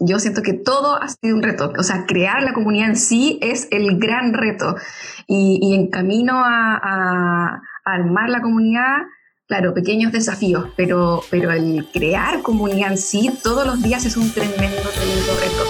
yo siento que todo ha sido un reto. O sea, crear la comunidad en sí es el gran reto. Y, en camino a, armar la comunidad, claro, pequeños desafíos, pero, pero el crear comunidad en sí todos los días es un tremendo, tremendo reto.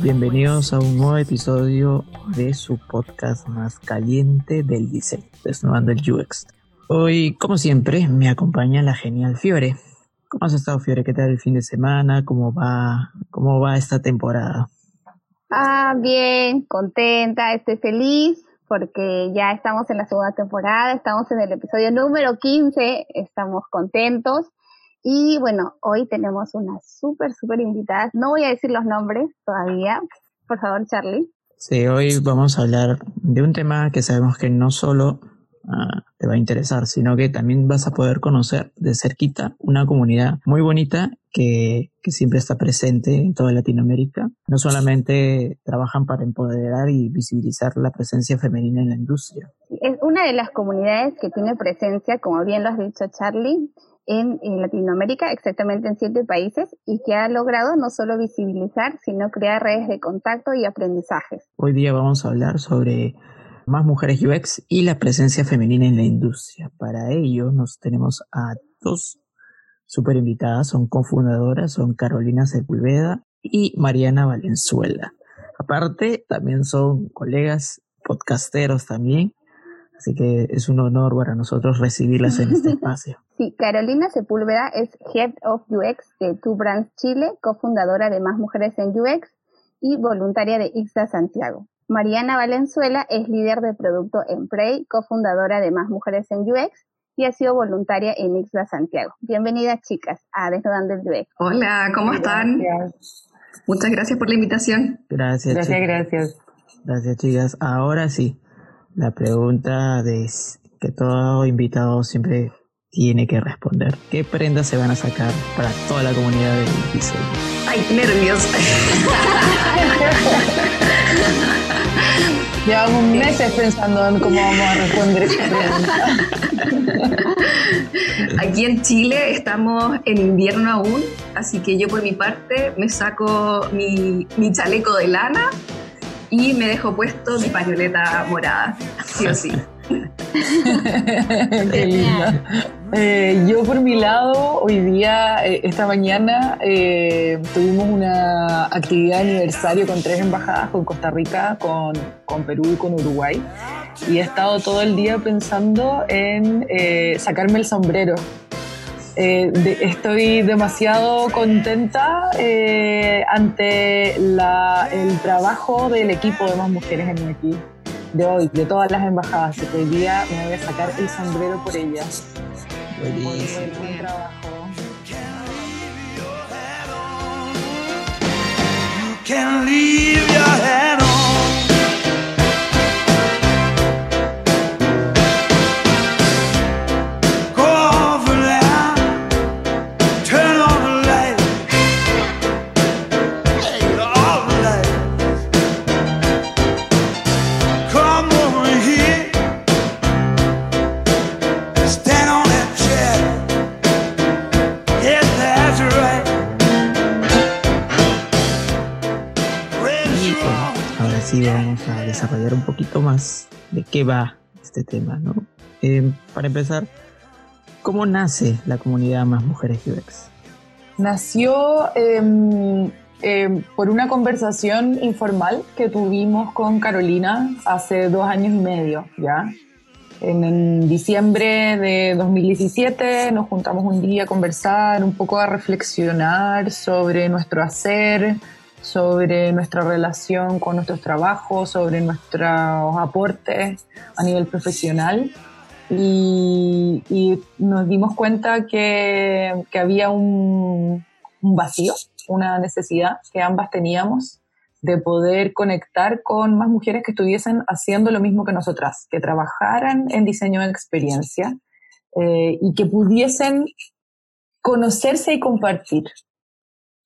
Bienvenidos a un nuevo episodio de su podcast más caliente del diseño, Desnudando el UX. Hoy, como siempre, me acompaña la genial Fiore. ¿Cómo has estado, Fiore? ¿Qué tal el fin de semana? ¿Cómo va, cómo va esta temporada? Ah, bien, contenta, estoy feliz porque ya estamos en la segunda temporada, estamos en el episodio número 15, estamos contentos y bueno, hoy tenemos una súper, súper invitada. No voy a decir los nombres todavía. Por favor, Charlie. Sí, hoy vamos a hablar de un tema que sabemos que no solo ah, te va a interesar, sino que también vas a poder conocer de cerquita una comunidad muy bonita que, que, siempre está presente en toda Latinoamérica. No solamente trabajan para empoderar y visibilizar la presencia femenina en la industria. Es una de las comunidades que tiene presencia, como bien lo has dicho Charlie, en, Latinoamérica, exactamente en siete países, y que ha logrado no solo visibilizar, sino crear redes de contacto y aprendizajes. Hoy día vamos a hablar sobre más mujeres UX y la presencia femenina en la industria. Para ello nos tenemos a dos super invitadas, son cofundadoras, son Carolina Sepulveda y Mariana Valenzuela. Aparte, también son colegas podcasteros también, así que es un honor para nosotros recibirlas en este espacio. Sí, Carolina Sepúlveda es Head of UX de Two Brands Chile, cofundadora de Más Mujeres en UX y voluntaria de IXA Santiago. Mariana Valenzuela es líder de producto en Prey, cofundadora de Más Mujeres en UX y ha sido voluntaria en IXA Santiago. Bienvenidas chicas a Desnudando el UX. Hola, ¿cómo están? Muchas gracias por la invitación. Gracias. Gracias, gracias. Gracias chicas. Ahora sí, la pregunta de que todo invitado siempre tiene que responder. ¿Qué prendas se van a sacar para toda la comunidad del diseño? ¡Ay, nervios! Llevamos meses pensando en cómo vamos a responder esta pregunta. Aquí en Chile estamos en invierno aún, así que yo por mi parte me saco mi, mi chaleco de lana y me dejo puesto mi pañoleta morada, sí o sí. Qué linda. Eh, yo por mi lado, hoy día, eh, esta mañana, eh, tuvimos una actividad de aniversario con tres embajadas, con Costa Rica, con, con Perú y con Uruguay. Y he estado todo el día pensando en sacarme el sombrero. Estoy demasiado contenta ante el trabajo del equipo de más mujeres en mi equipo de hoy, de todas las embajadas. Que hoy día me voy a sacar el sombrero por ellas. Buenísimo. Buen trabajo. can leave your head on. Desarrollar un poquito más de qué va este tema, ¿no? Eh, para empezar, ¿cómo nace la comunidad Más Mujeres UX? Nació em, eh, por una conversación informal que tuvimos con Carolina hace dos años y medio, ¿ya? En, diciembre de 2017 nos juntamos un día a conversar, un poco a reflexionar sobre nuestro hacer, sobre nuestra relación con nuestros trabajos, sobre nuestros aportes a nivel profesional. Y, nos dimos cuenta que, que había un, vacío, una necesidad que ambas teníamos de poder conectar con más mujeres que estuviesen haciendo lo mismo que nosotras, que trabajaran en diseño de experiencia eh, y que pudiesen conocerse y compartir.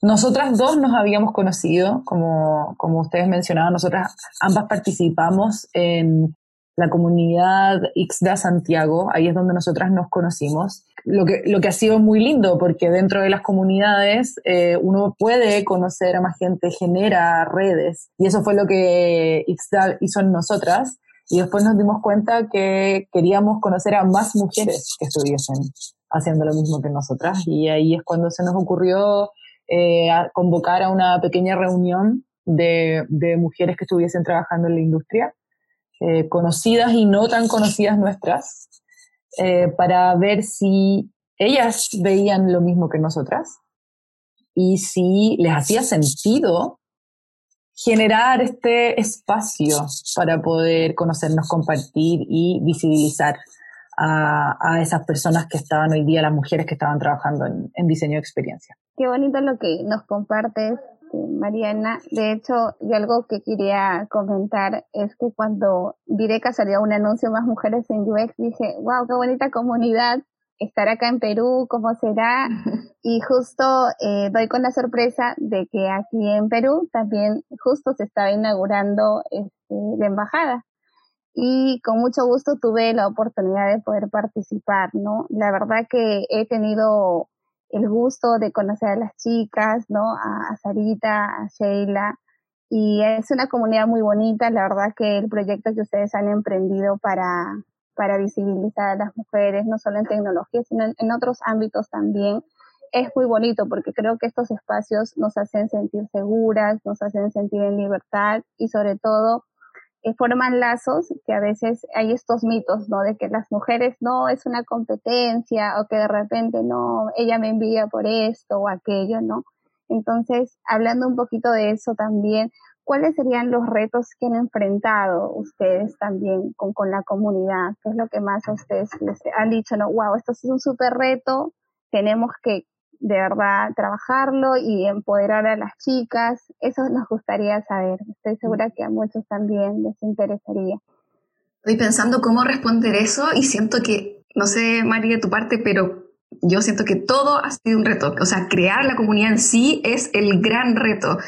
Nosotras dos nos habíamos conocido, como, como ustedes mencionaban, nosotras ambas participamos en la comunidad XDA Santiago, ahí es donde nosotras nos conocimos. Lo que, lo que ha sido muy lindo, porque dentro de las comunidades eh, uno puede conocer a más gente, genera redes, y eso fue lo que XDA hizo en nosotras. Y después nos dimos cuenta que queríamos conocer a más mujeres que estuviesen haciendo lo mismo que nosotras, y ahí es cuando se nos ocurrió eh, convocar a una pequeña reunión de, de mujeres que estuviesen trabajando en la industria eh, conocidas y no tan conocidas nuestras, eh, para ver si ellas veían lo mismo que nosotras y si les hacía sentido generar este espacio para poder conocernos, compartir y visibilizar a, esas personas que estaban hoy día, las mujeres que estaban trabajando en, en diseño de experiencia. Qué bonito lo que nos compartes Mariana. De hecho, yo algo que quería comentar es que cuando Direca salió un anuncio más mujeres en UX, dije, wow, qué bonita comunidad estar acá en Perú, cómo será. Y justo eh, doy con la sorpresa de que aquí en Perú también justo se estaba inaugurando este, la embajada. Y con mucho gusto tuve la oportunidad de poder participar, ¿no? La verdad que he tenido el gusto de conocer a las chicas, ¿no? A, Sarita, a Sheila. Y es una comunidad muy bonita, la verdad que el proyecto que ustedes han emprendido para, para visibilizar a las mujeres, no solo en tecnología, sino en, en otros ámbitos también, es muy bonito porque creo que estos espacios nos hacen sentir seguras, nos hacen sentir en libertad y sobre todo forman lazos que a veces hay estos mitos, ¿no? De que las mujeres no es una competencia o que de repente no, ella me envía por esto o aquello, ¿no? Entonces, hablando un poquito de eso también, ¿cuáles serían los retos que han enfrentado ustedes también con, con la comunidad? ¿Qué es lo que más a ustedes les han dicho, no, wow, esto es un súper reto, tenemos que de verdad trabajarlo y empoderar a las chicas. Eso nos gustaría saber. Estoy segura que a muchos también les interesaría. Estoy pensando cómo responder eso y siento que, no sé, María, de tu parte, pero yo siento que todo ha sido un reto. O sea, crear la comunidad en sí es el gran reto.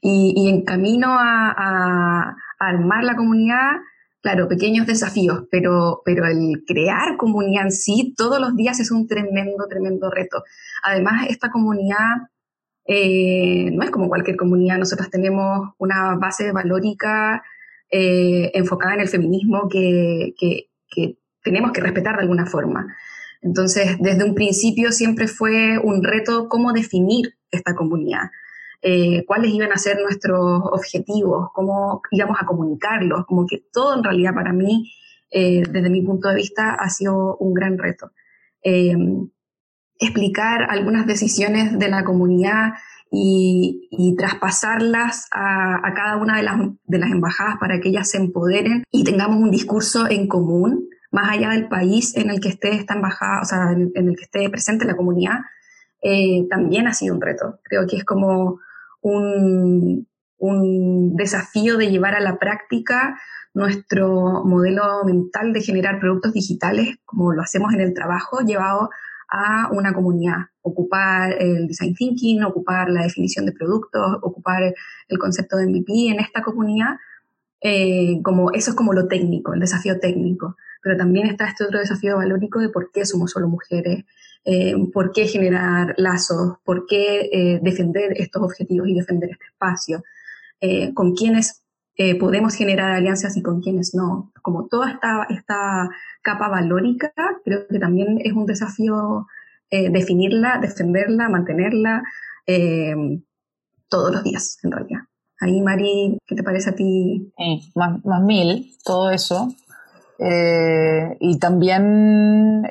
Y, en camino a, a armar la comunidad, claro, pequeños desafíos, pero, pero el crear comunidad en sí todos los días es un tremendo, tremendo reto. Además, esta comunidad eh, no es como cualquier comunidad, nosotros tenemos una base valórica eh, enfocada en el feminismo que, que, que tenemos que respetar de alguna forma. Entonces, desde un principio siempre fue un reto cómo definir esta comunidad. Eh, cuáles iban a ser nuestros objetivos, cómo íbamos a comunicarlos, como que todo en realidad para mí, eh, desde mi punto de vista, ha sido un gran reto. Eh, explicar algunas decisiones de la comunidad y, traspasarlas a, cada una de las, de las embajadas para que ellas se empoderen y tengamos un discurso en común, más allá del país en el que esté esta embajada, o sea, en, el que esté presente la comunidad, también ha sido un reto. Creo que es como un, desafío de llevar a la práctica nuestro modelo mental de generar productos digitales, como lo hacemos en el trabajo, llevado a una comunidad. Ocupar el design thinking, ocupar la definición de productos, ocupar el concepto de MVP en esta comunidad, eh, como eso es como lo técnico, el desafío técnico. Pero también está este otro desafío valórico de por qué somos solo mujeres, eh, por qué generar lazos, por qué eh, defender estos objetivos y defender este espacio, eh, con quiénes podemos generar alianzas y con quiénes no. Como toda esta, esta capa valórica, creo que también es un desafío definirla, defenderla, mantenerla. todos los días, en realidad. Ahí, Mari, ¿qué te parece a ti? más, más mil, todo eso. Y también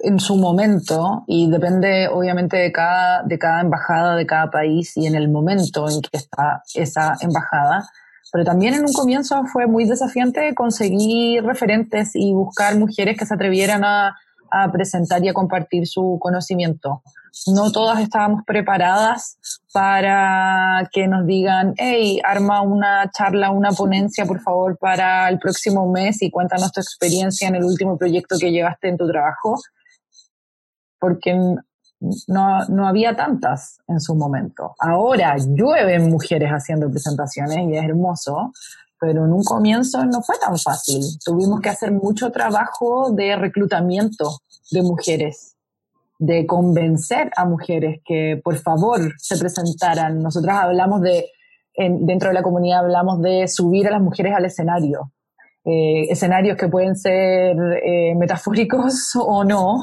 en su momento, y depende obviamente de cada, de cada embajada, de cada país y en el momento en que está esa embajada, pero también en un comienzo fue muy desafiante conseguir referentes y buscar mujeres que se atrevieran a, a presentar y a compartir su conocimiento. No todas estábamos preparadas para que nos digan, hey, arma una charla, una ponencia, por favor, para el próximo mes y cuéntanos tu experiencia en el último proyecto que llevaste en tu trabajo, porque no, no había tantas en su momento. Ahora llueven mujeres haciendo presentaciones y es hermoso, pero en un comienzo no fue tan fácil. Tuvimos que hacer mucho trabajo de reclutamiento de mujeres, de convencer a mujeres que por favor se presentaran. Nosotras hablamos de, dentro de la comunidad hablamos de subir a las mujeres al escenario. Eh, escenarios que pueden ser eh, metafóricos o no.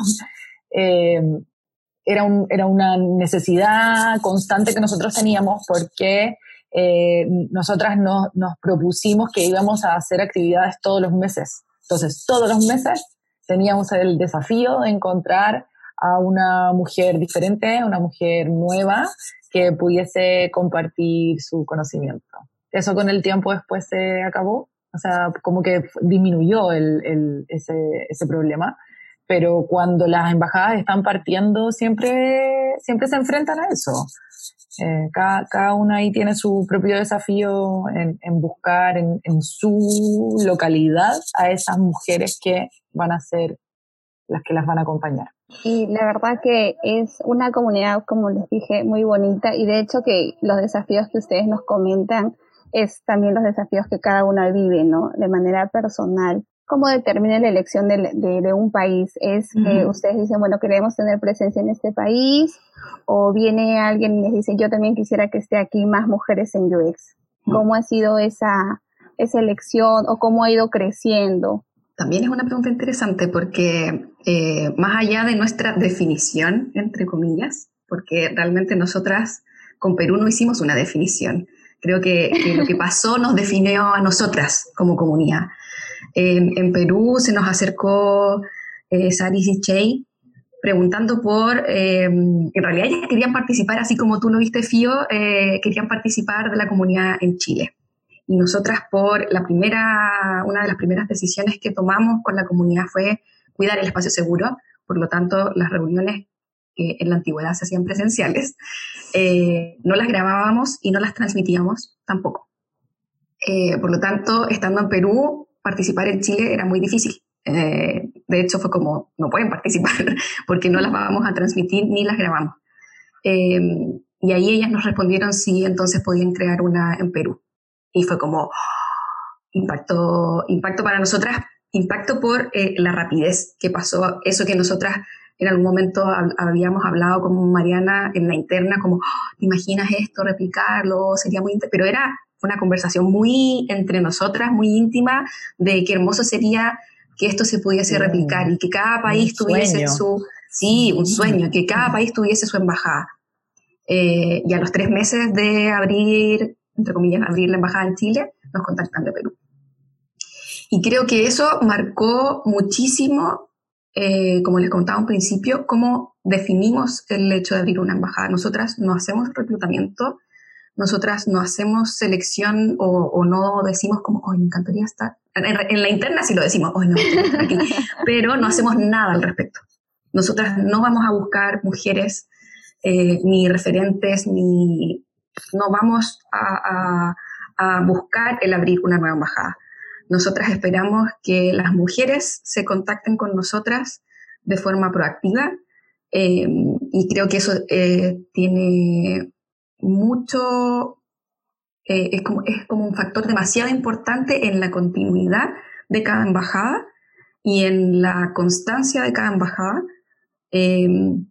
Eh, era, un, era una necesidad constante que nosotros teníamos porque eh, nosotras nos propusimos que íbamos a hacer actividades todos los meses. Entonces, todos los meses teníamos el desafío de encontrar a una mujer diferente, una mujer nueva que pudiese compartir su conocimiento. Eso con el tiempo después se acabó, o sea, como que disminuyó el, ese, ese problema pero cuando las embajadas están partiendo siempre, siempre se enfrentan a eso. Eh, cada, cada, una ahí tiene su propio desafío en, en buscar en, en, su localidad a esas mujeres que van a ser las que las van a acompañar. Y la verdad que es una comunidad, como les dije, muy bonita y de hecho que los desafíos que ustedes nos comentan es también los desafíos que cada una vive, ¿no? De manera personal cómo determina la elección de, de, un país? ¿Es que ustedes dicen, bueno, queremos tener presencia en este país? ¿O viene alguien y les dice, yo también quisiera que esté aquí más mujeres en UX? ¿Cómo ha sido esa, esa elección o cómo ha ido creciendo? También es una pregunta interesante porque eh, más allá de nuestra definición, entre comillas, porque realmente nosotras con Perú no hicimos una definición. Creo que, que lo que pasó nos definió a nosotras como comunidad. En, Perú se nos acercó eh, Saris y Chey preguntando por, eh, en realidad ellas querían participar, así como tú lo viste, Fío, eh, querían participar de la comunidad en Chile. Y nosotras por la primera, una de las primeras decisiones que tomamos con la comunidad fue cuidar el espacio seguro, por lo tanto las reuniones que en la antigüedad se hacían presenciales, eh, no las grabábamos y no las transmitíamos tampoco. por lo tanto, estando en Perú, participar en Chile era muy difícil. Eh, de hecho, fue como, no pueden participar porque no las vamos a transmitir ni las grabamos. Eh, y ahí ellas nos respondieron si entonces podían crear una en Perú. Y fue como impacto, impacto para nosotras, impacto por eh, la rapidez que pasó, eso que nosotras en algún momento habíamos hablado con Mariana en la interna, como, oh, ¿te imaginas esto, replicarlo? Sería muy... Pero era una conversación muy entre nosotras, muy íntima, de qué hermoso sería que esto se pudiese replicar y que cada país tuviese su, sí, un sueño, que cada país tuviese su embajada. Eh, y a los tres meses de abrir, entre comillas, abrir la embajada en Chile, nos contactan de Perú. Y creo que eso marcó muchísimo, eh, como les contaba un principio, cómo definimos el hecho de abrir una embajada. Nosotras no hacemos reclutamiento, nosotras no hacemos selección o, no decimos como, hoy me encantaría estar. En, la interna sí lo decimos, hoy aquí, pero no hacemos nada al respecto. Nosotras no vamos a buscar mujeres eh, ni referentes, ni no vamos a, buscar el abrir una nueva embajada. Nosotras esperamos que las mujeres se contacten con nosotras de forma proactiva eh, y creo que eso eh, tiene mucho, eh, es, como, es como un factor demasiado importante en la continuidad de cada embajada y en la constancia de cada embajada, em,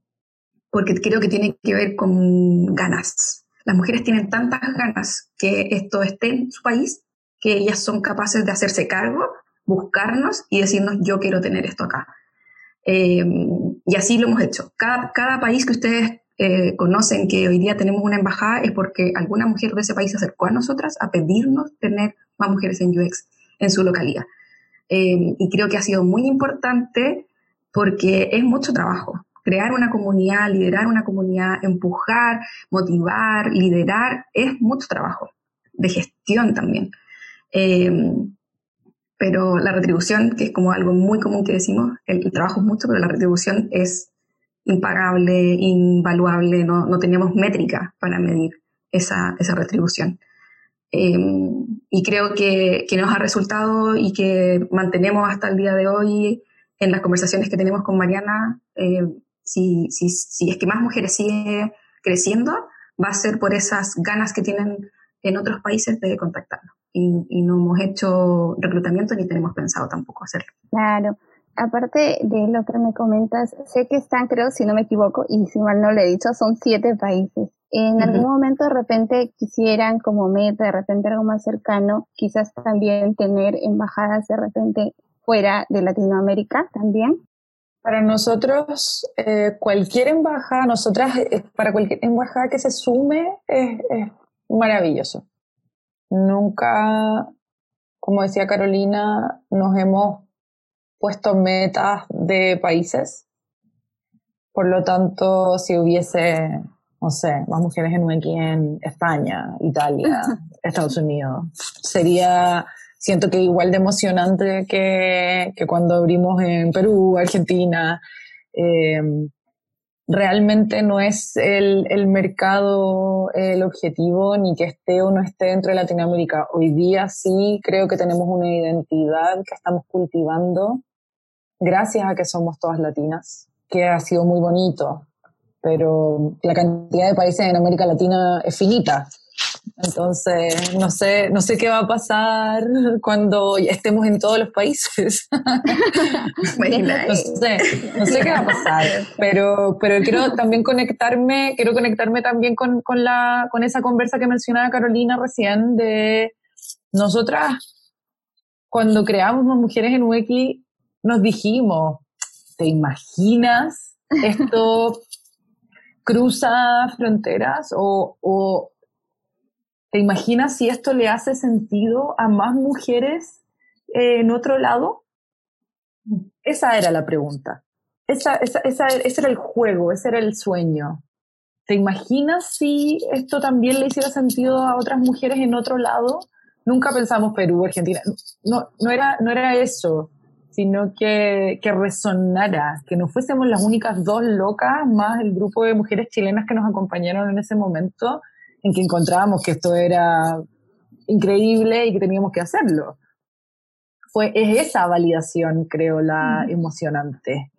porque creo que tiene que ver con ganas. Las mujeres tienen tantas ganas que esto esté en su país que ellas son capaces de hacerse cargo, buscarnos y decirnos yo quiero tener esto acá. Em, y así lo hemos hecho. Cada, cada país que ustedes eh, conocen que hoy día tenemos una embajada es porque alguna mujer de ese país se acercó a nosotras a pedirnos tener más mujeres en UX en su localidad. Eh, y creo que ha sido muy importante porque es mucho trabajo. Crear una comunidad, liderar una comunidad, empujar, motivar, liderar, es mucho trabajo, de gestión también. Eh, pero la retribución, que es como algo muy común que decimos, el, trabajo es mucho, pero la retribución es impagable, invaluable, no, no teníamos métrica para medir esa, esa retribución. Eh, y creo que, que, nos ha resultado y que mantenemos hasta el día de hoy en las conversaciones que tenemos con Mariana, eh, si, si, si, es que más mujeres sigue creciendo, va a ser por esas ganas que tienen en otros países de contactarnos. Y, y no hemos hecho reclutamiento ni tenemos pensado tampoco hacerlo. Claro. Aparte de lo que me comentas, sé que están, creo, si no me equivoco, y si mal no lo he dicho, son siete países. En algún momento de repente quisieran como meta, de repente algo más cercano, quizás también tener embajadas de repente fuera de Latinoamérica también. Para nosotros, eh, cualquier embajada, nosotras, eh, para cualquier embajada que se sume, es, es maravilloso. Nunca, como decía Carolina, nos hemos puesto metas de países. Por lo tanto, si hubiese, no sé, más mujeres en UX en España, Italia, Estados Unidos, sería, siento que igual de emocionante que, que cuando abrimos en Perú, Argentina. Eh, realmente no es el, el, mercado el objetivo, ni que esté o no esté dentro de Latinoamérica. Hoy día sí creo que tenemos una identidad que estamos cultivando gracias a que somos todas latinas, que ha sido muy bonito, pero la cantidad de países en América Latina es finita. Entonces, no sé, no sé qué va a pasar cuando estemos en todos los países. no, sé, no sé qué va a pasar, pero, pero quiero también conectarme, quiero conectarme también con, con, la, con esa conversa que mencionaba Carolina recién de nosotras, cuando creamos mujeres en UX, nos dijimos, ¿te imaginas esto cruza fronteras o, o ¿Te imaginas si esto le hace sentido a más mujeres eh, en otro lado? Esa era la pregunta. Esa, esa, esa, ese era el juego, ese era el sueño. ¿Te imaginas si esto también le hiciera sentido a otras mujeres en otro lado? Nunca pensamos Perú, Argentina. No, no, era, no era eso, sino que, que resonara, que no fuésemos las únicas dos locas, más el grupo de mujeres chilenas que nos acompañaron en ese momento, en que encontrábamos que esto era increíble y que teníamos que hacerlo. Fue, es esa validación, creo, la emocionante.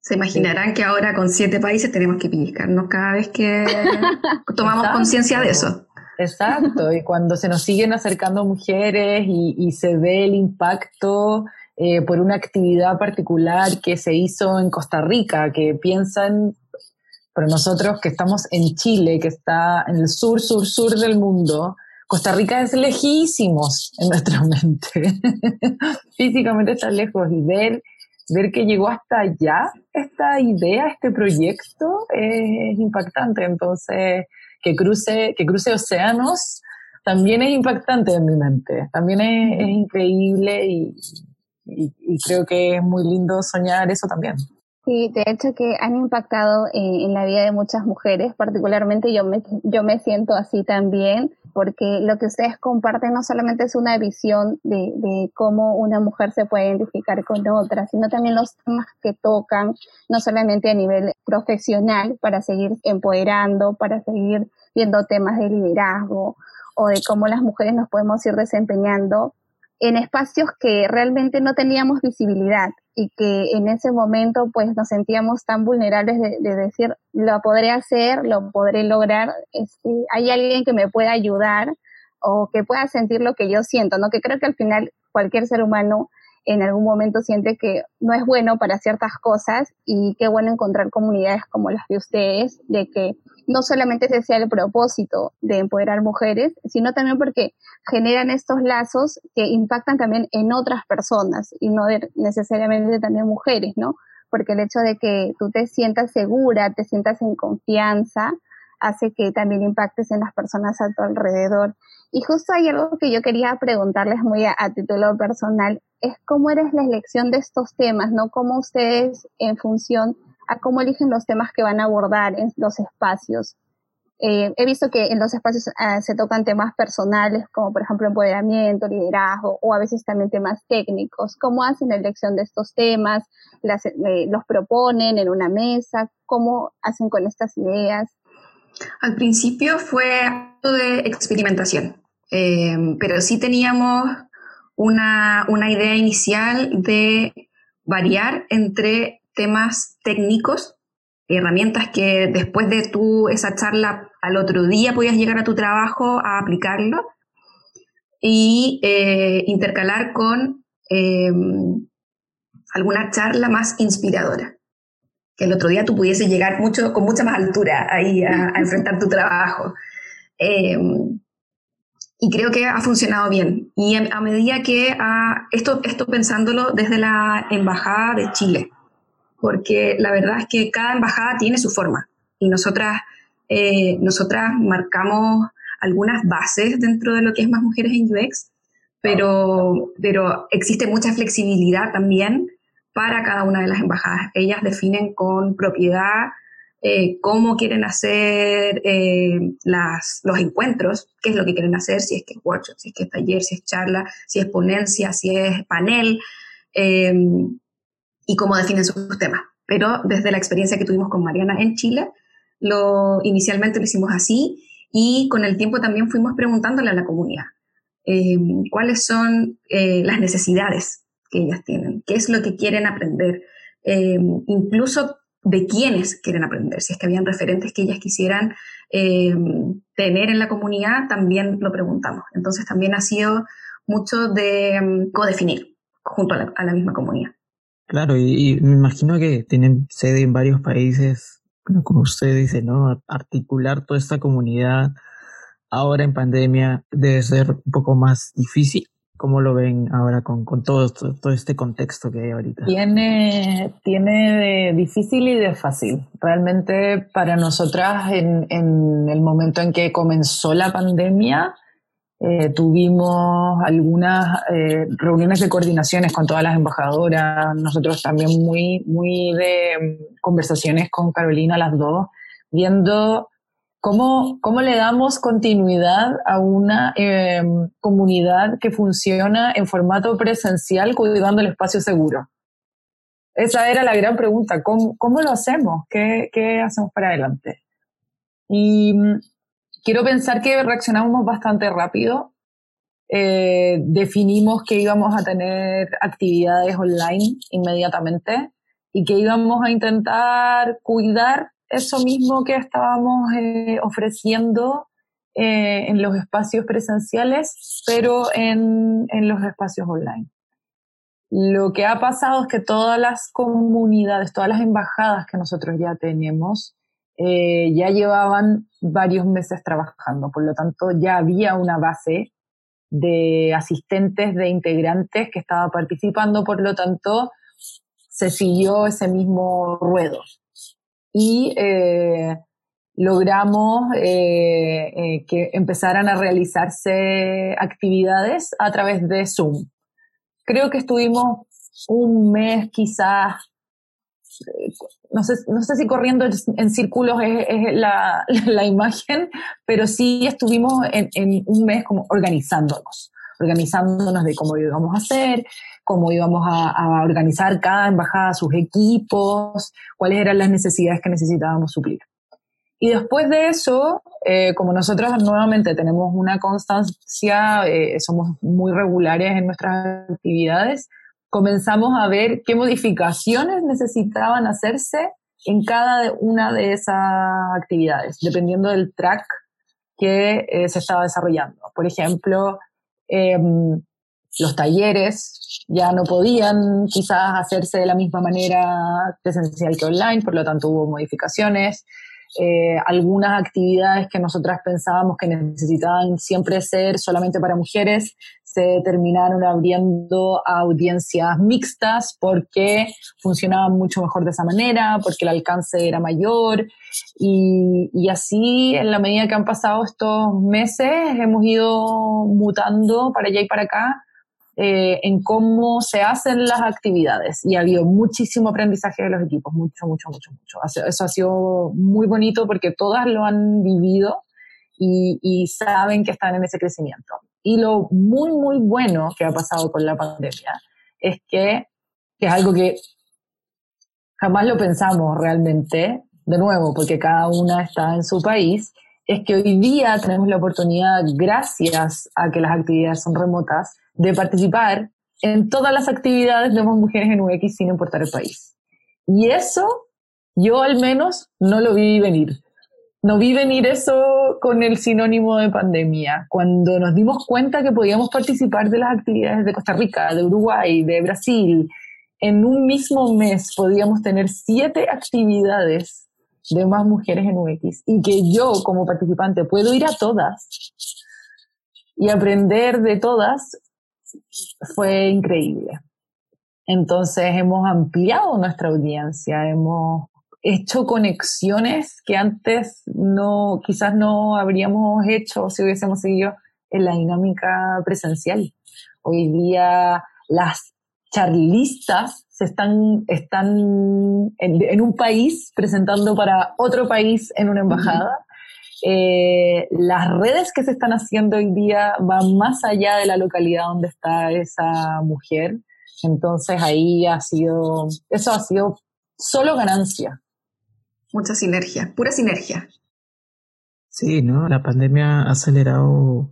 Se imaginarán que ahora con siete países tenemos que pellizcarnos cada vez que tomamos conciencia de eso. Exacto, y cuando se nos siguen acercando mujeres y, y se ve el impacto eh, por una actividad particular que se hizo en Costa Rica, que piensan pero nosotros que estamos en Chile, que está en el sur, sur, sur del mundo, Costa Rica es lejísimos en nuestra mente. Físicamente está lejos y ver, ver que llegó hasta allá esta idea, este proyecto es impactante. Entonces, que cruce, que cruce océanos también es impactante en mi mente. También es, increíble y, y creo que es muy lindo soñar eso también. Sí, de hecho que han impactado en, la vida de muchas mujeres, particularmente yo me, yo me siento así también, porque lo que ustedes comparten no solamente es una visión de, de cómo una mujer se puede identificar con otra, sino también los temas que tocan, no solamente a nivel profesional, para seguir empoderando, para seguir viendo temas de liderazgo o de cómo las mujeres nos podemos ir desempeñando en espacios que realmente no teníamos visibilidad y que en ese momento pues nos sentíamos tan vulnerables de, decir, lo podré hacer, lo podré lograr, este, hay alguien que me pueda ayudar o que pueda sentir lo que yo siento, ¿no? Que creo que al final cualquier ser humano en algún momento siente que no es bueno para ciertas cosas y qué bueno encontrar comunidades como las de ustedes, de que no solamente ese sea el propósito de empoderar mujeres, sino también porque generan estos lazos que impactan también en otras personas y no necesariamente también mujeres, ¿no? porque el hecho de que tú te sientas segura, te sientas en confianza, hace que también impactes en las personas a tu alrededor. Y justo hay algo que yo quería preguntarles muy a, título personal, es cómo eres la elección de estos temas, ¿no? Cómo ustedes en función a cómo eligen los temas que van a abordar en los espacios. Eh, he visto que en los espacios ah, se tocan temas personales, como por ejemplo empoderamiento, liderazgo, o a veces también temas técnicos. ¿Cómo hacen la elección de estos temas? Eh, ¿Los proponen en una mesa? ¿Cómo hacen con estas ideas? Al principio fue algo de experimentación, eh, pero sí teníamos una, una idea inicial de variar entre temas técnicos herramientas que después de tu, esa charla al otro día podías llegar a tu trabajo a aplicarlo y eh, intercalar con eh, alguna charla más inspiradora. Que el otro día tú pudiese llegar mucho, con mucha más altura ahí a, enfrentar tu trabajo. Eh, y creo que ha funcionado bien. Y a, medida que esto, esto pensándolo desde la Embajada de Chile, porque la verdad es que cada embajada tiene su forma y nosotras, eh, nosotras marcamos algunas bases dentro de lo que es más mujeres en UX, pero, pero existe mucha flexibilidad también para cada una de las embajadas. Ellas definen con propiedad eh, cómo quieren hacer eh, los encuentros, qué es lo que quieren hacer, si es que es workshop, si es que es taller, si es charla, si es ponencia, si es panel y cómo definen sus temas. Pero desde la experiencia que tuvimos con Mariana en Chile, inicialmente lo hicimos así y con el tiempo también fuimos preguntándole a la comunidad cuáles son eh, las necesidades que ellas tienen, qué es lo que quieren aprender, em, incluso de quiénes quieren aprender, si es que habían referentes que ellas quisieran em, tener en la comunidad, también lo preguntamos. Entonces también ha sido mucho de codefinir junto a la misma comunidad. Claro, y, me imagino que tienen sede en varios países, como usted dice, ¿no? Articular toda esta comunidad ahora en pandemia debe ser un poco más difícil. ¿Cómo lo ven ahora con, con todo, todo este contexto que hay ahorita? Tiene, tiene de difícil y de fácil. Realmente para nosotras en, en el momento en que comenzó la pandemia, eh, tuvimos algunas eh, reuniones de coordinaciones con todas las embajadoras, nosotros también muy, muy de conversaciones con Carolina, las dos, viendo cómo, cómo le damos continuidad a una eh, comunidad que funciona en formato presencial cuidando el espacio seguro. Esa era la gran pregunta, ¿cómo, cómo lo hacemos? ¿Qué, ¿Qué hacemos para adelante? Y mm, quiero pensar que reaccionamos bastante rápido. Eh, definimos que íbamos a tener actividades online inmediatamente y que íbamos a intentar cuidar eso mismo que estábamos eh, ofreciendo eh, en los espacios presenciales, pero en, en los espacios online. Lo que ha pasado es que todas las comunidades, todas las embajadas que nosotros ya tenemos, eh, ya llevaban varios meses trabajando, por lo tanto ya había una base de asistentes, de integrantes que estaba participando, por lo tanto se siguió ese mismo ruedo. Y eh, logramos eh, que empezaran a realizarse actividades a través de Zoom. Creo que estuvimos un mes quizás no sé, no sé si corriendo en círculos es, la, la, imagen, pero sí estuvimos en, en, un mes como organizándonos, organizándonos de cómo íbamos a hacer, cómo íbamos a, a, organizar cada embajada, sus equipos, cuáles eran las necesidades que necesitábamos suplir. Y después de eso, eh, como nosotros nuevamente tenemos una constancia, eh, somos muy regulares en nuestras actividades, comenzamos a ver qué modificaciones necesitaban hacerse en cada una de esas actividades, dependiendo del track que eh, se estaba desarrollando. Por ejemplo, em, los talleres ya no podían quizás hacerse de la misma manera presencial que online, por lo tanto hubo modificaciones. eh, algunas actividades que nosotras pensábamos que necesitaban siempre ser solamente para mujeres se terminaron abriendo a audiencias mixtas porque funcionaban mucho mejor de esa manera, porque el alcance era mayor y, y, así en la medida que han pasado estos meses hemos ido mutando para allá y para acá eh, en cómo se hacen las actividades y ha habido muchísimo aprendizaje de los equipos, mucho, mucho, mucho, mucho. Eso ha sido muy bonito porque todas lo han vivido y, y saben que están en ese crecimiento. Y lo muy, muy bueno que ha pasado con la pandemia es que, que es algo que jamás lo pensamos realmente, de nuevo, porque cada una está en su país, es que hoy día tenemos la oportunidad, gracias a que las actividades son remotas, de participar en todas las actividades de mujeres en UX sin importar el país. Y eso yo al menos no lo vi venir. No vi venir eso con el sinónimo de pandemia. Cuando nos dimos cuenta que podíamos participar de las actividades de Costa Rica, de Uruguay, de Brasil, en un mismo mes podíamos tener siete actividades de más mujeres en UX y que yo como participante puedo ir a todas y aprender de todas, fue increíble. Entonces hemos ampliado nuestra audiencia, hemos hecho conexiones que antes no, quizás no habríamos hecho si hubiésemos seguido en la dinámica presencial. Hoy día las charlistas se están, están en, un país presentando para otro país en una embajada. Eh, las redes que se están haciendo hoy día van más allá de la localidad donde está esa mujer. Entonces ahí ha sido, eso ha sido solo ganancia. Mucha sinergia, pura sinergia. Sí, ¿no? La pandemia ha acelerado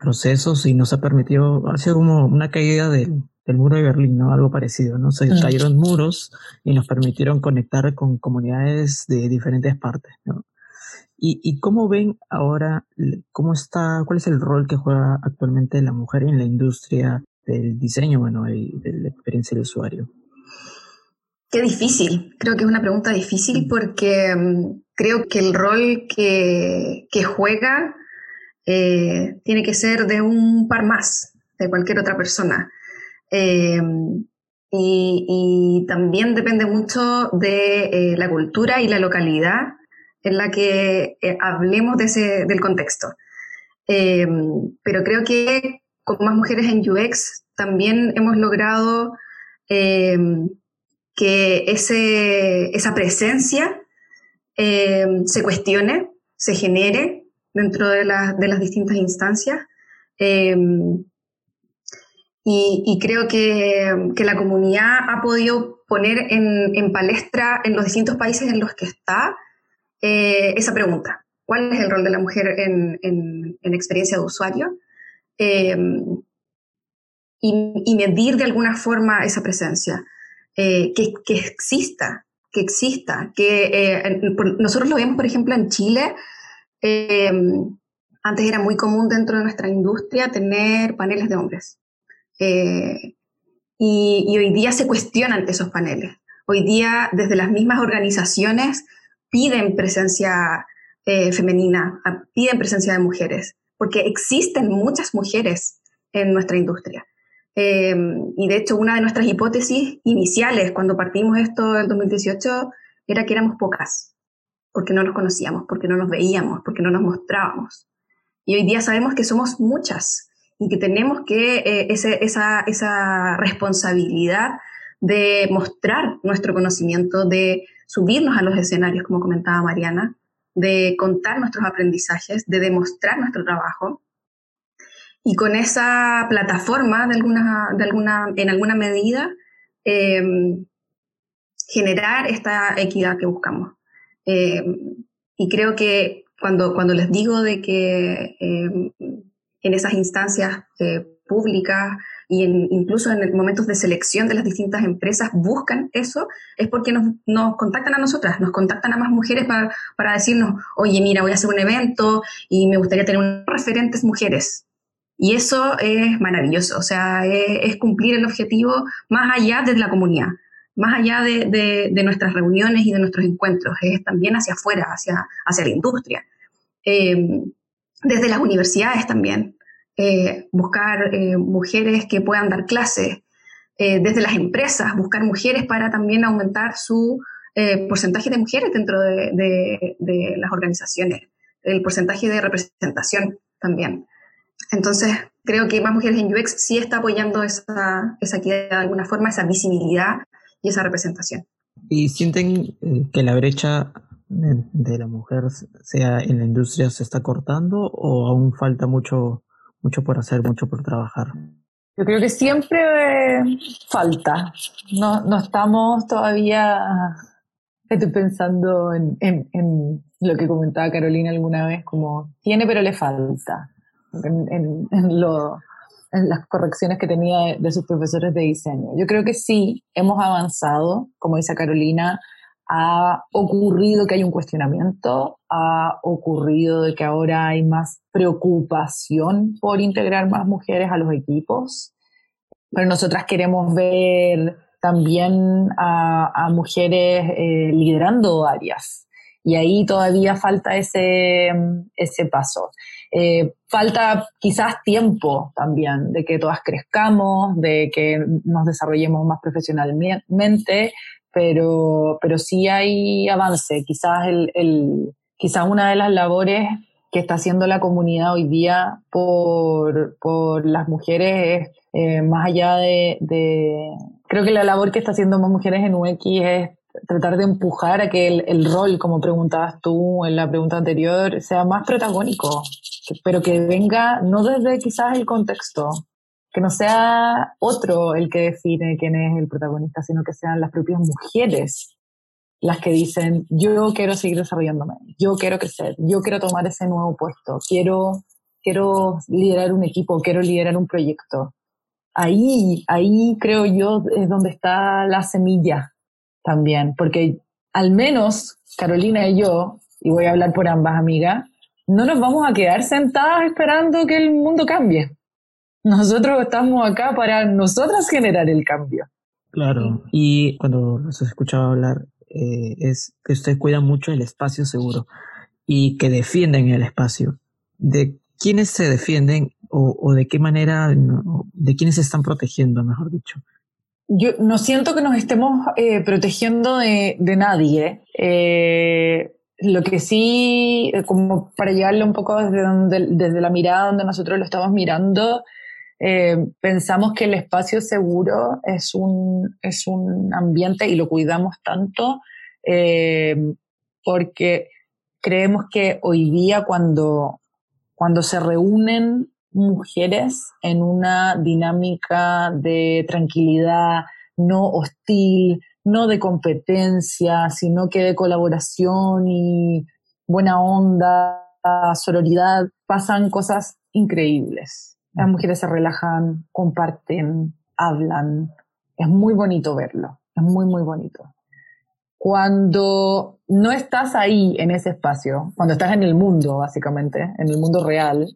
procesos y nos ha permitido, ha sido como una caída del, del muro de Berlín, ¿no? Algo parecido, ¿no? Se mm. cayeron muros y nos permitieron conectar con comunidades de diferentes partes, ¿no? ¿Y, ¿Y cómo ven ahora, cómo está, cuál es el rol que juega actualmente la mujer en la industria del diseño, bueno, y de la experiencia del usuario? Qué difícil, creo que es una pregunta difícil porque mm, creo que el rol que, que juega eh, tiene que ser de un par más de cualquier otra persona. Eh, y, también depende mucho de eh, la cultura y la localidad en la que hablemos de ese, del contexto. pero creo que con más mujeres en UX también hemos logrado que ese, esa presencia eh, se cuestione, se genere dentro de, de las distintas instancias. Eh, y, creo que, que, la comunidad ha podido poner en, en, palestra en los distintos países en los que está eh, esa pregunta. ¿Cuál es el rol de la mujer en, en, en experiencia de usuario? y, y, medir de alguna forma esa presencia. Eh, que, que, exista, que exista, que eh, nosotros lo vemos, por ejemplo, en Chile. Antes era muy común dentro de nuestra industria tener paneles de hombres. Eh, y, hoy día se cuestionan esos paneles. Hoy día, desde las mismas organizaciones, piden presencia femenina, piden presencia de mujeres, porque existen muchas mujeres en nuestra industria. Em, y de hecho, una de nuestras hipótesis iniciales cuando partimos esto en 2018 era que éramos pocas, porque no nos conocíamos, porque no nos veíamos, porque no nos mostrábamos. Y hoy día sabemos que somos muchas y que tenemos que eh, esa, esa responsabilidad de mostrar nuestro conocimiento, de subirnos a los escenarios, como comentaba Mariana, de contar nuestros aprendizajes, de demostrar nuestro trabajo y con esa plataforma, de alguna, de alguna, en alguna medida, em, generar esta equidad que buscamos. Em, y creo que cuando, cuando les digo de que em, en esas instancias eh, públicas y incluso en momentos de selección de las distintas empresas buscan eso, es porque nos, nos contactan a nosotras, nos contactan a más mujeres para, para, decirnos, oye, mira, voy a hacer un evento y me gustaría tener referentes mujeres. Y eso es maravilloso, o sea, es, cumplir el objetivo más allá de la comunidad. más allá de, nuestras reuniones y de nuestros encuentros, es también hacia afuera, hacia, hacia la industria. Em, desde las universidades también, eh, buscar eh, mujeres que puedan dar clases, eh, desde las empresas, buscar mujeres para también aumentar su porcentaje de mujeres dentro de, las organizaciones, el porcentaje de representación también. Entonces, creo que Más Mujeres en UX sí está apoyando esa, esa de alguna forma, esa visibilidad y esa representación. ¿Y sienten que la brecha de, la mujer, sea en la industria, se está cortando o aún falta mucho, mucho por hacer, mucho por trabajar? Yo creo que siempre eh, falta. No, no estamos todavía. Estoy pensando en, en, lo que comentaba Carolina alguna vez, como tiene pero le falta. En, en las correcciones que tenía de, sus profesores de diseño. Yo creo que sí, hemos avanzado, como dice Carolina, ha ocurrido que hay un cuestionamiento, ha ocurrido de que ahora hay más preocupación por integrar más mujeres a los equipos, pero nosotras queremos ver también a, mujeres eh, liderando áreas y ahí todavía falta ese, ese paso. Eh, falta quizás tiempo también de que todas crezcamos, de que nos desarrollemos más profesionalmente, pero, pero sí hay avance. Quizás, el, el, quizás una de las labores que está haciendo la comunidad hoy día por, por las mujeres es, eh, más allá de, Creo que la labor que está haciendo más mujeres en UX es tratar de empujar a que el, el, rol, como preguntabas tú en la pregunta anterior, sea más protagónico, pero que venga no desde quizás el contexto, que no sea otro el que define quién es el protagonista, sino que sean las propias mujeres las que dicen, yo quiero seguir desarrollándome, yo quiero crecer, yo quiero tomar ese nuevo puesto, quiero, quiero liderar un equipo, quiero liderar un proyecto. Ahí, ahí creo yo es donde está la semilla también, porque al menos Carolina y yo, y voy a hablar por ambas amigas, no nos vamos a quedar sentadas esperando que el mundo cambie. Nosotros estamos acá para nosotras generar el cambio. Claro, y cuando los he escuchado hablar, eh, es que ustedes cuidan mucho el espacio seguro y que defienden el espacio. ¿De quiénes se defienden o, de qué manera, de quiénes se están protegiendo, mejor dicho? Yo no siento que nos estemos eh, protegiendo de, nadie. Eh, lo que sí, como para llevarlo un poco desde, desde la mirada donde nosotros lo estamos mirando, eh, pensamos que el espacio seguro es un, es un ambiente y lo cuidamos tanto eh, porque creemos que hoy día cuando, cuando se reúnen mujeres en una dinámica de tranquilidad, no hostil, no de competencia, sino que de colaboración y buena onda, sororidad, pasan cosas increíbles. Las mujeres se relajan, comparten, hablan. Es muy bonito verlo, es muy, muy bonito. Cuando no estás ahí en ese espacio, cuando estás en el mundo, básicamente, en el mundo real,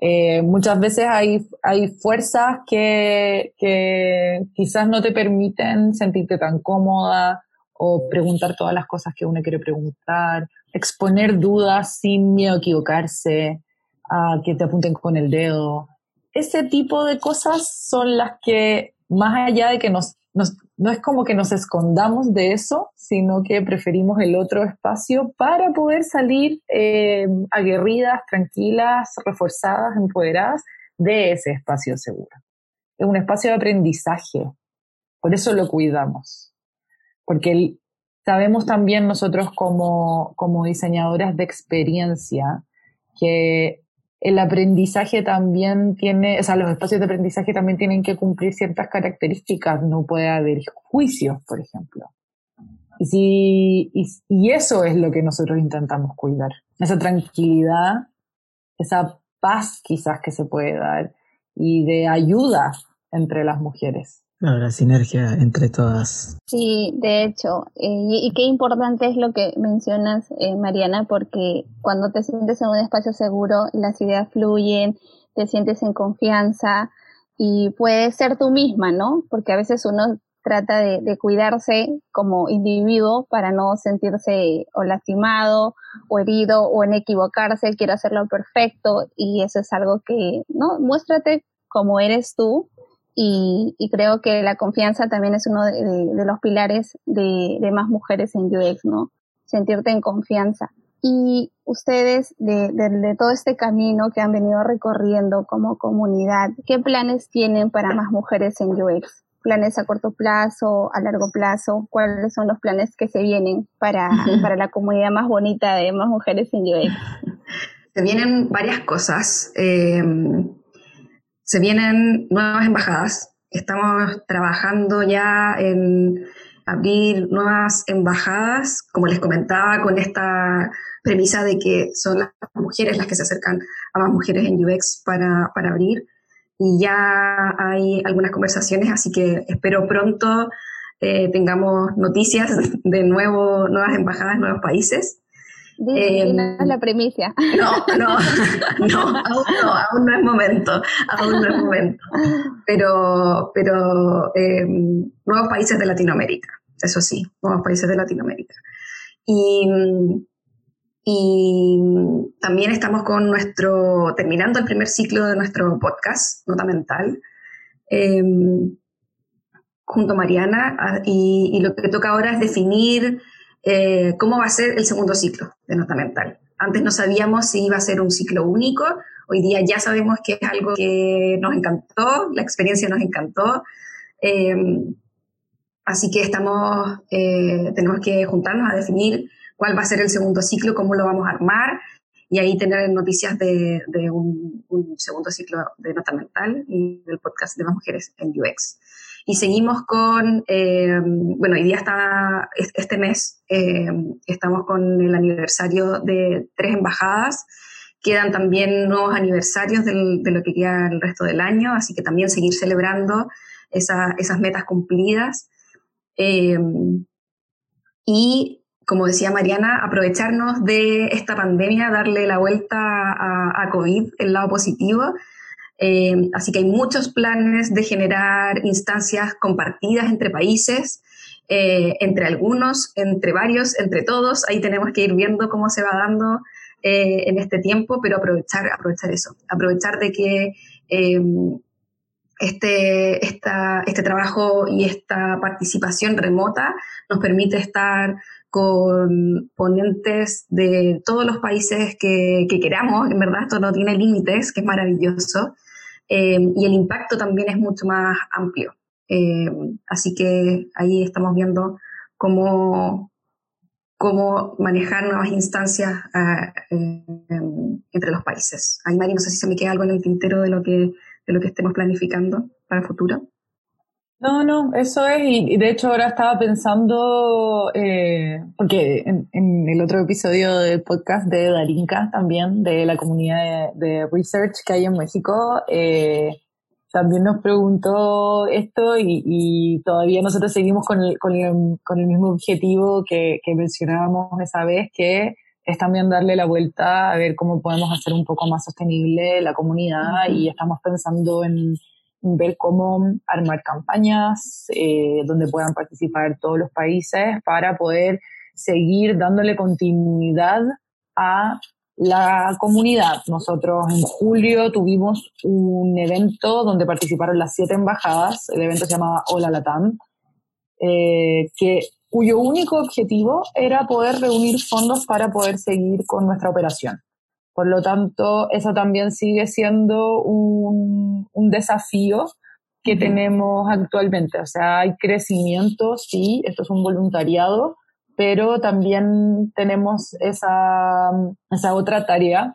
eh, muchas veces hay, hay fuerzas que, que quizás no te permiten sentirte tan cómoda o preguntar todas las cosas que uno quiere preguntar, exponer dudas sin miedo a equivocarse, a que te apunten con el dedo, ese tipo de cosas son las que, más allá de que nos, no es como que nos escondamos de eso, sino que preferimos el otro espacio para poder salir eh, aguerridas, tranquilas, reforzadas, empoderadas de ese espacio seguro. Es un espacio de aprendizaje, por eso lo cuidamos, porque sabemos también nosotros como, como diseñadoras de experiencia que el aprendizaje también tiene, o sea, los espacios de aprendizaje también tienen que cumplir ciertas características, no puede haber juicios, por ejemplo. Y, si, y, eso es lo que nosotros intentamos cuidar, esa tranquilidad, esa paz quizás que se puede dar y de ayuda entre las mujeres. La sinergia entre todas. Sí, de hecho, eh, y, qué importante es lo que mencionas, eh, Mariana, porque cuando te sientes en un espacio seguro, las ideas fluyen, te sientes en confianza y puedes ser tú misma, ¿no? Porque a veces uno trata de, cuidarse como individuo para no sentirse o lastimado o herido o en equivocarse, quiere hacerlo perfecto y eso es algo que, ¿no? Muéstrate como eres tú y, creo que la confianza también es uno de, los pilares de, más mujeres en UX, ¿no? Sentirte en confianza. Y ustedes, de, de, todo este camino que han venido recorriendo como comunidad, ¿qué planes tienen para más mujeres en UX? ¿Planes a corto plazo, a largo plazo? ¿Cuáles son los planes que se vienen para, para la comunidad más bonita de más mujeres en UX? Se vienen varias cosas. Eh, se vienen nuevas embajadas. Estamos trabajando ya en abrir nuevas embajadas, como les comentaba, con esta premisa de que son las mujeres las que se acercan a más mujeres en UX para, para abrir. Y ya hay algunas conversaciones, así que espero pronto eh, tengamos noticias de nuevo, nuevas embajadas, nuevos países. Eh, la premisa. No, no, no, aún no, aún no es momento, aún no es momento. Pero, pero em, nuevos países de Latinoamérica, eso sí, nuevos países de Latinoamérica. Y, y también estamos con nuestro, terminando el primer ciclo de nuestro podcast, Nota Mental, em, junto a Mariana, ah, y, y lo que toca ahora es definir eh, cómo va a ser el segundo ciclo de nota mental. Antes no sabíamos si iba a ser un ciclo único, hoy día ya sabemos que es algo que nos encantó, la experiencia nos encantó. Em, así que estamos, eh, tenemos que juntarnos a definir cuál va a ser el segundo ciclo, cómo lo vamos a armar y ahí tener noticias de, un, un, segundo ciclo de nota mental y del podcast de más mujeres en UX. Y seguimos con, eh, bueno, hoy día está, este mes, eh, estamos con el aniversario de tres embajadas. Quedan también nuevos aniversarios de lo que queda el resto del año, así que también seguir celebrando esa, esas metas cumplidas. Eh, y, como decía Mariana, aprovecharnos de esta pandemia, darle la vuelta a COVID, el lado positivo, eh, así que hay muchos planes de generar instancias compartidas entre países, eh, entre algunos, entre varios, entre todos. Ahí tenemos que ir viendo cómo se va dando eh, en este tiempo, pero aprovechar, aprovechar eso, aprovechar de que este, este trabajo y esta participación remota nos permite estar con ponentes de todos los países que, queramos, en verdad esto no tiene límites, que es maravilloso. Eh, y el impacto también es mucho más amplio. Eh, así que ahí estamos viendo cómo, cómo manejar nuevas instancias eh, entre los países. Ahí, Mari, no sé si se me queda algo en el tintero de lo que, de lo que estemos planificando para el futuro. No, no, eso es, y de hecho ahora estaba pensando, eh, porque en, el otro episodio del podcast de Darinka también, de la comunidad de, research que hay en México, eh, también nos preguntó esto y, todavía nosotros seguimos con el, con el, mismo objetivo que, que mencionábamos esa vez, que es también darle la vuelta a ver cómo podemos hacer un poco más sostenible la comunidad y estamos pensando en ver cómo armar campañas eh, donde puedan participar todos los países para poder seguir dándole continuidad a la comunidad. Nosotros en julio tuvimos un evento donde participaron las siete embajadas, el evento se llamaba Hola Latam, eh, que, cuyo único objetivo era poder reunir fondos para poder seguir con nuestra operación. Por lo tanto, eso también sigue siendo un, desafío que tenemos actualmente. O sea, hay crecimiento, sí, esto es un voluntariado, pero también tenemos esa, esa otra tarea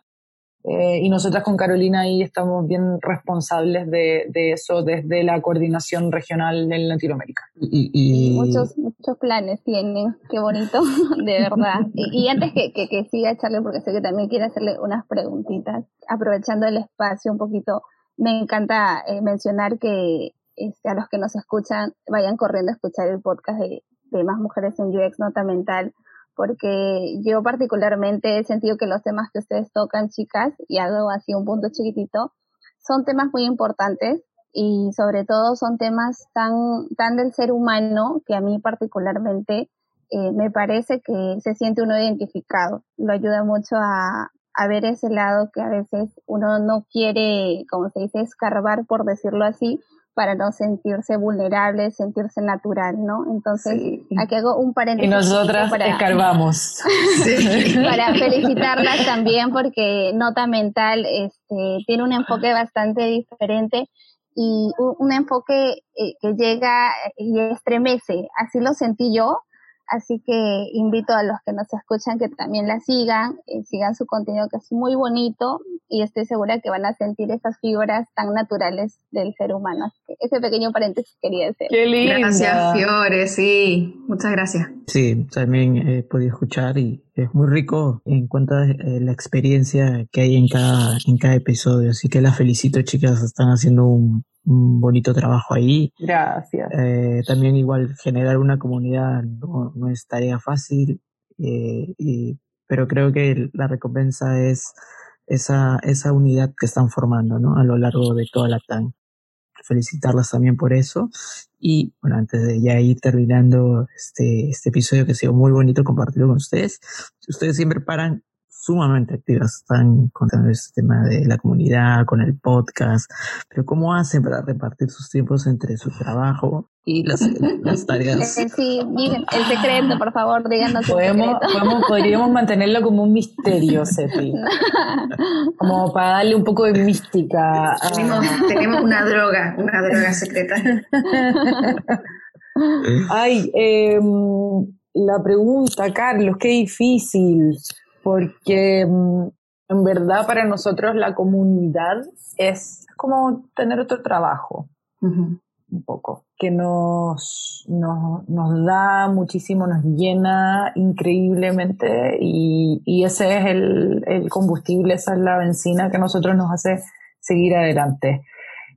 eh, y nosotras con Carolina ahí estamos bien responsables de, de eso desde la coordinación regional en Latinoamérica. Y, Muchos, muchos planes tienen, qué bonito, de verdad. Y, antes que, que, que, siga Charlie, porque sé que también quiere hacerle unas preguntitas, aprovechando el espacio un poquito, me encanta eh, mencionar que este, a los que nos escuchan vayan corriendo a escuchar el podcast de, de Más Mujeres en UX Nota Mental porque yo particularmente he sentido que los temas que ustedes tocan, chicas, y hago así un punto chiquitito, son temas muy importantes y sobre todo son temas tan, tan del ser humano que a mí particularmente eh, me parece que se siente uno identificado. Lo ayuda mucho a, a ver ese lado que a veces uno no quiere, como se dice, escarbar, por decirlo así, para no sentirse vulnerable, sentirse natural, ¿no? Entonces, aquí hago un paréntesis. Y nosotras para, escarbamos. para felicitarlas también porque Nota Mental este, tiene un enfoque bastante diferente y un, enfoque eh, que llega y estremece. Así lo sentí yo Así que invito a los que nos escuchan que también la sigan, eh, sigan su contenido que es muy bonito y estoy segura que van a sentir esas fibras tan naturales del ser humano. ese pequeño paréntesis quería decir. Qué lindo. Gracias, Fiore, sí. Muchas gracias. Sí, también he podido escuchar y es muy rico en cuanto a eh, la experiencia que hay en cada, en cada episodio. Así que las felicito, chicas, están haciendo un, un bonito trabajo ahí. Gracias. Eh, también igual generar una comunidad no, es tarea fácil, eh, pero creo que la recompensa es esa, esa unidad que están formando ¿no? a lo largo de toda la TAN. Felicitarlas también por eso. Y bueno, antes de ya ir terminando este, este episodio que ha sido muy bonito compartirlo con ustedes, ustedes siempre paran sumamente activas, están contando este tema de la comunidad, con el podcast, pero ¿cómo hacen para repartir sus tiempos entre su trabajo y las, tareas? Eh, sí, miren, el secreto, por favor, díganos ¿Podemos, podríamos mantenerlo como un misterio, Sepi. Como para darle un poco de mística. Tenemos, una droga, una droga secreta. Ay, em, la pregunta, Carlos, qué difícil porque mm, en verdad para nosotros la comunidad es como tener otro trabajo, un poco, que nos, nos, nos, da muchísimo, nos llena increíblemente y, y ese es el, el, combustible, esa es la benzina que a nosotros nos hace seguir adelante.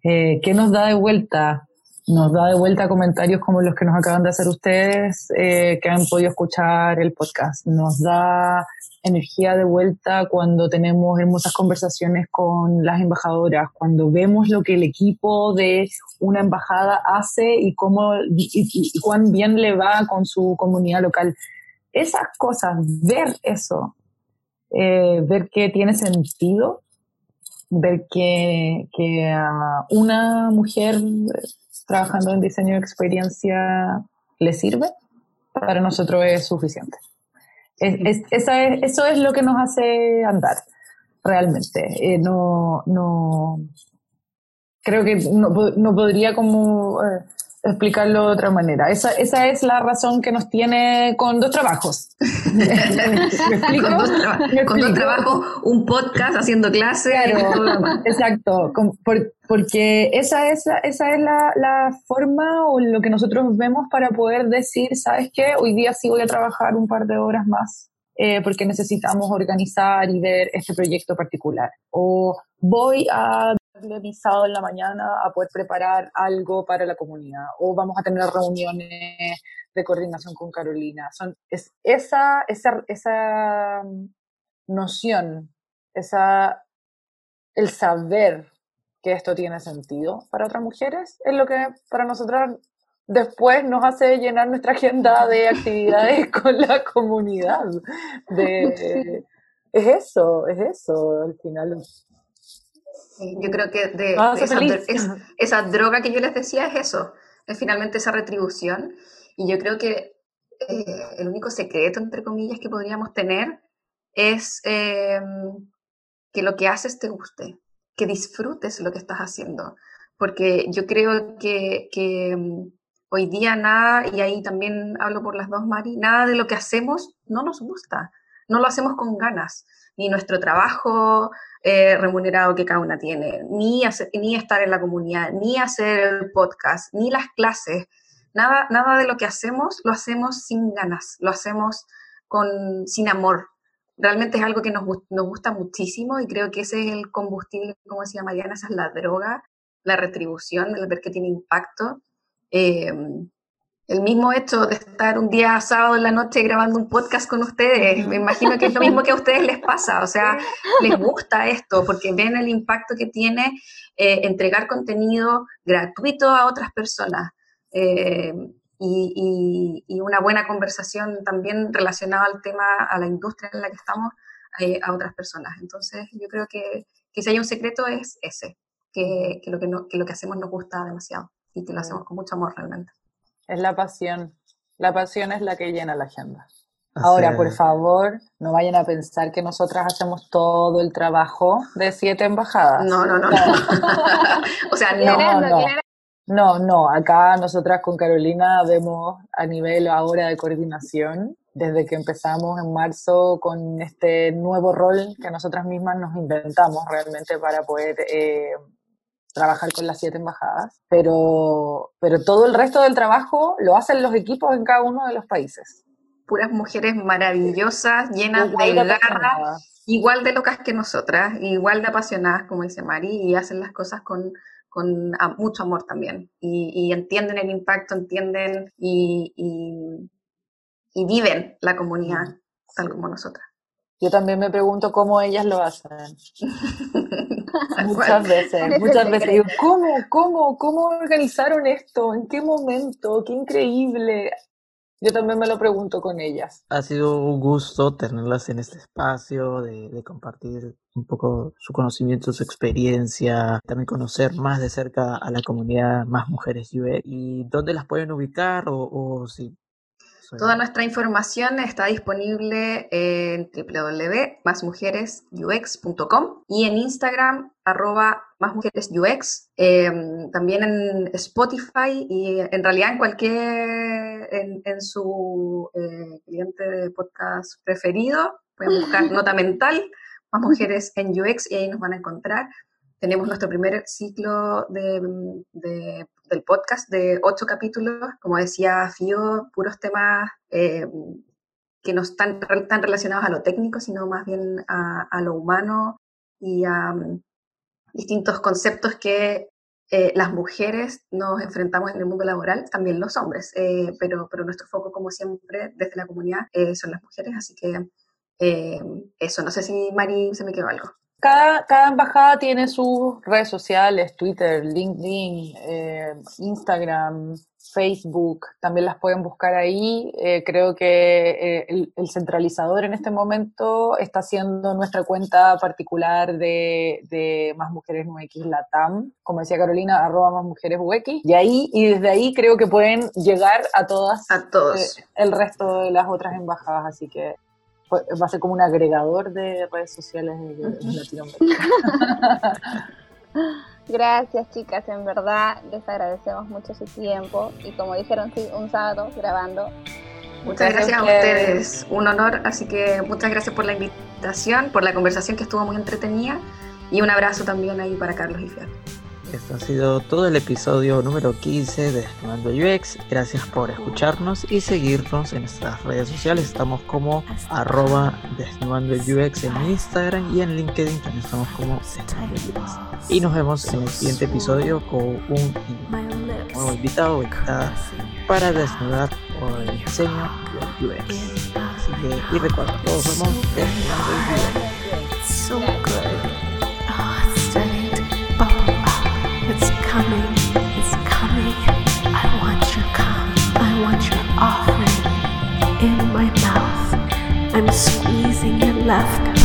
Eh, ¿Qué nos da de vuelta? Nos da de vuelta comentarios como los que nos acaban de hacer ustedes, eh, que han podido escuchar el podcast. Nos da energía de vuelta cuando tenemos hermosas conversaciones con las embajadoras, cuando vemos lo que el equipo de una embajada hace y cómo y, cuán bien le va con su comunidad local. Esas cosas, ver eso, eh, ver que tiene sentido, ver que, que una mujer trabajando en diseño de experiencia le sirve, para nosotros es suficiente. Es, esa es, eso es lo que nos hace andar, realmente. Eh, no, no, creo que no, no podría como eh, explicarlo de otra manera. Esa, esa es la razón que nos tiene con dos trabajos. ¿Me explico? Con, dos, trabajos, un podcast haciendo clases. exacto. porque esa es, esa es la, la, forma o lo que nosotros vemos para poder decir, ¿sabes qué? Hoy día sí voy a trabajar un par de horas más. Eh, porque necesitamos organizar y ver este proyecto particular. O voy a visado en la mañana a poder preparar algo para la comunidad o vamos a tener reuniones de coordinación con Carolina. Son, es esa, esa, esa noción, esa, el saber que esto tiene sentido para otras mujeres es lo que para nosotras después nos hace llenar nuestra agenda de actividades con la comunidad. De, es eso, es eso al final. Yo creo que de, ah, esa, droga que yo les decía es eso, es finalmente esa retribución. Y yo creo que eh, el único secreto, entre comillas, que podríamos tener es em, que lo que haces te guste, que disfrutes lo que estás haciendo. Porque yo creo que, que em, hoy día nada, y ahí también hablo por las dos, Mari, nada de lo que hacemos no nos gusta, no lo hacemos con ganas. Ni nuestro trabajo, eh, remunerado que cada una tiene, ni, ni estar en la comunidad, ni hacer el podcast, ni las clases. Nada, nada de lo que hacemos lo hacemos sin ganas, lo hacemos con, sin amor. Realmente es algo que nos, nos gusta muchísimo y creo que ese es el combustible, como decía Mariana, esa es la droga, la retribución, el ver que tiene impacto. Em, el mismo hecho de estar un día sábado en la noche grabando un podcast con ustedes, me imagino que es lo mismo que a ustedes les pasa, o sea, les gusta esto porque ven el impacto que tiene eh, entregar contenido gratuito a otras personas. Eh, y, una buena conversación también relacionada al tema, a la industria en la que estamos, eh, a otras personas. Entonces, yo creo que, que, si hay un secreto es ese, que, que lo que, no, que lo que hacemos nos gusta demasiado y que lo hacemos con mucho amor realmente. Es la pasión. La pasión es la que llena la agenda. Ahora, por favor, no vayan a pensar que nosotras hacemos todo el trabajo de siete embajadas. No, no, no. o sea, no, no. No, no, acá nosotras con Carolina vemos a nivel ahora de coordinación, desde que empezamos en marzo con este nuevo rol que nosotras mismas nos inventamos realmente para poder eh, trabajar con las siete embajadas, pero, pero todo el resto del trabajo lo hacen los equipos en cada uno de los países. Puras mujeres maravillosas, llenas de garra, igual de locas que nosotras, igual de apasionadas, como dice Mari, y hacen las cosas con con mucho amor también y, entienden el impacto, entienden y, y, viven la comunidad tal como nosotras. Yo también me pregunto cómo ellas lo hacen. muchas veces, muchas veces digo, ¿cómo, cómo, cómo organizaron esto? ¿En qué momento? ¡Qué increíble! Yo también me lo pregunto con ellas. Ha sido un gusto tenerlas en este espacio, de, compartir un poco su conocimiento, su experiencia, también conocer más de cerca a la comunidad Más Mujeres UX y dónde las pueden ubicar o, o si Toda nuestra información está disponible en www.másmujeresux.com y en Instagram arroba másmujeresux, em, también en Spotify y en realidad en cualquier, en, su eh, cliente de podcast preferido, pueden buscar Nota Mental, Más Mujeres en UX y ahí nos van a encontrar. Tenemos nuestro primer ciclo de, del podcast de ocho capítulos, como decía Fio, puros temas eh, que no están tan relacionados a lo técnico, sino más bien a, lo humano y a um, distintos conceptos que eh, las mujeres nos enfrentamos en el mundo laboral, también los hombres, eh, pero, pero nuestro foco, como siempre, desde la comunidad, son las mujeres, así que eso, no sé si Mari se me quedó algo. Cada, cada, embajada tiene sus redes sociales, Twitter, LinkedIn, eh, Instagram, Facebook, también las pueden buscar ahí. Eh, creo que eh, el, centralizador en este momento está haciendo nuestra cuenta particular de, de Más Mujeres UX Latam, como decía Carolina, arroba Más Mujeres UX. Y ahí, y desde ahí creo que pueden llegar a todas, a todos. el resto de las otras embajadas, así que va a ser como un agregador de redes sociales de, Latinoamérica. Gracias chicas, en verdad les agradecemos mucho su tiempo y como dijeron, sí, un sábado grabando. Muchas gracias a ustedes, un honor, así que muchas gracias por la invitación, por la conversación que estuvo muy entretenida y un abrazo también ahí para Carlos y Fiat. Esto ha sido todo el episodio número 15 de Desnudando UX. Gracias por escucharnos y seguirnos en nuestras redes sociales. Estamos como arroba Desnudando UX en Instagram y en LinkedIn también estamos como Desnudando UX. Y nos vemos en el siguiente episodio con un nuevo invitado invitada para desnudar el diseño UX. Así que, y recuerda, todos somos Desnudando UX. It's coming, it's coming. I want your come, I want your offering in my mouth. I'm squeezing your left.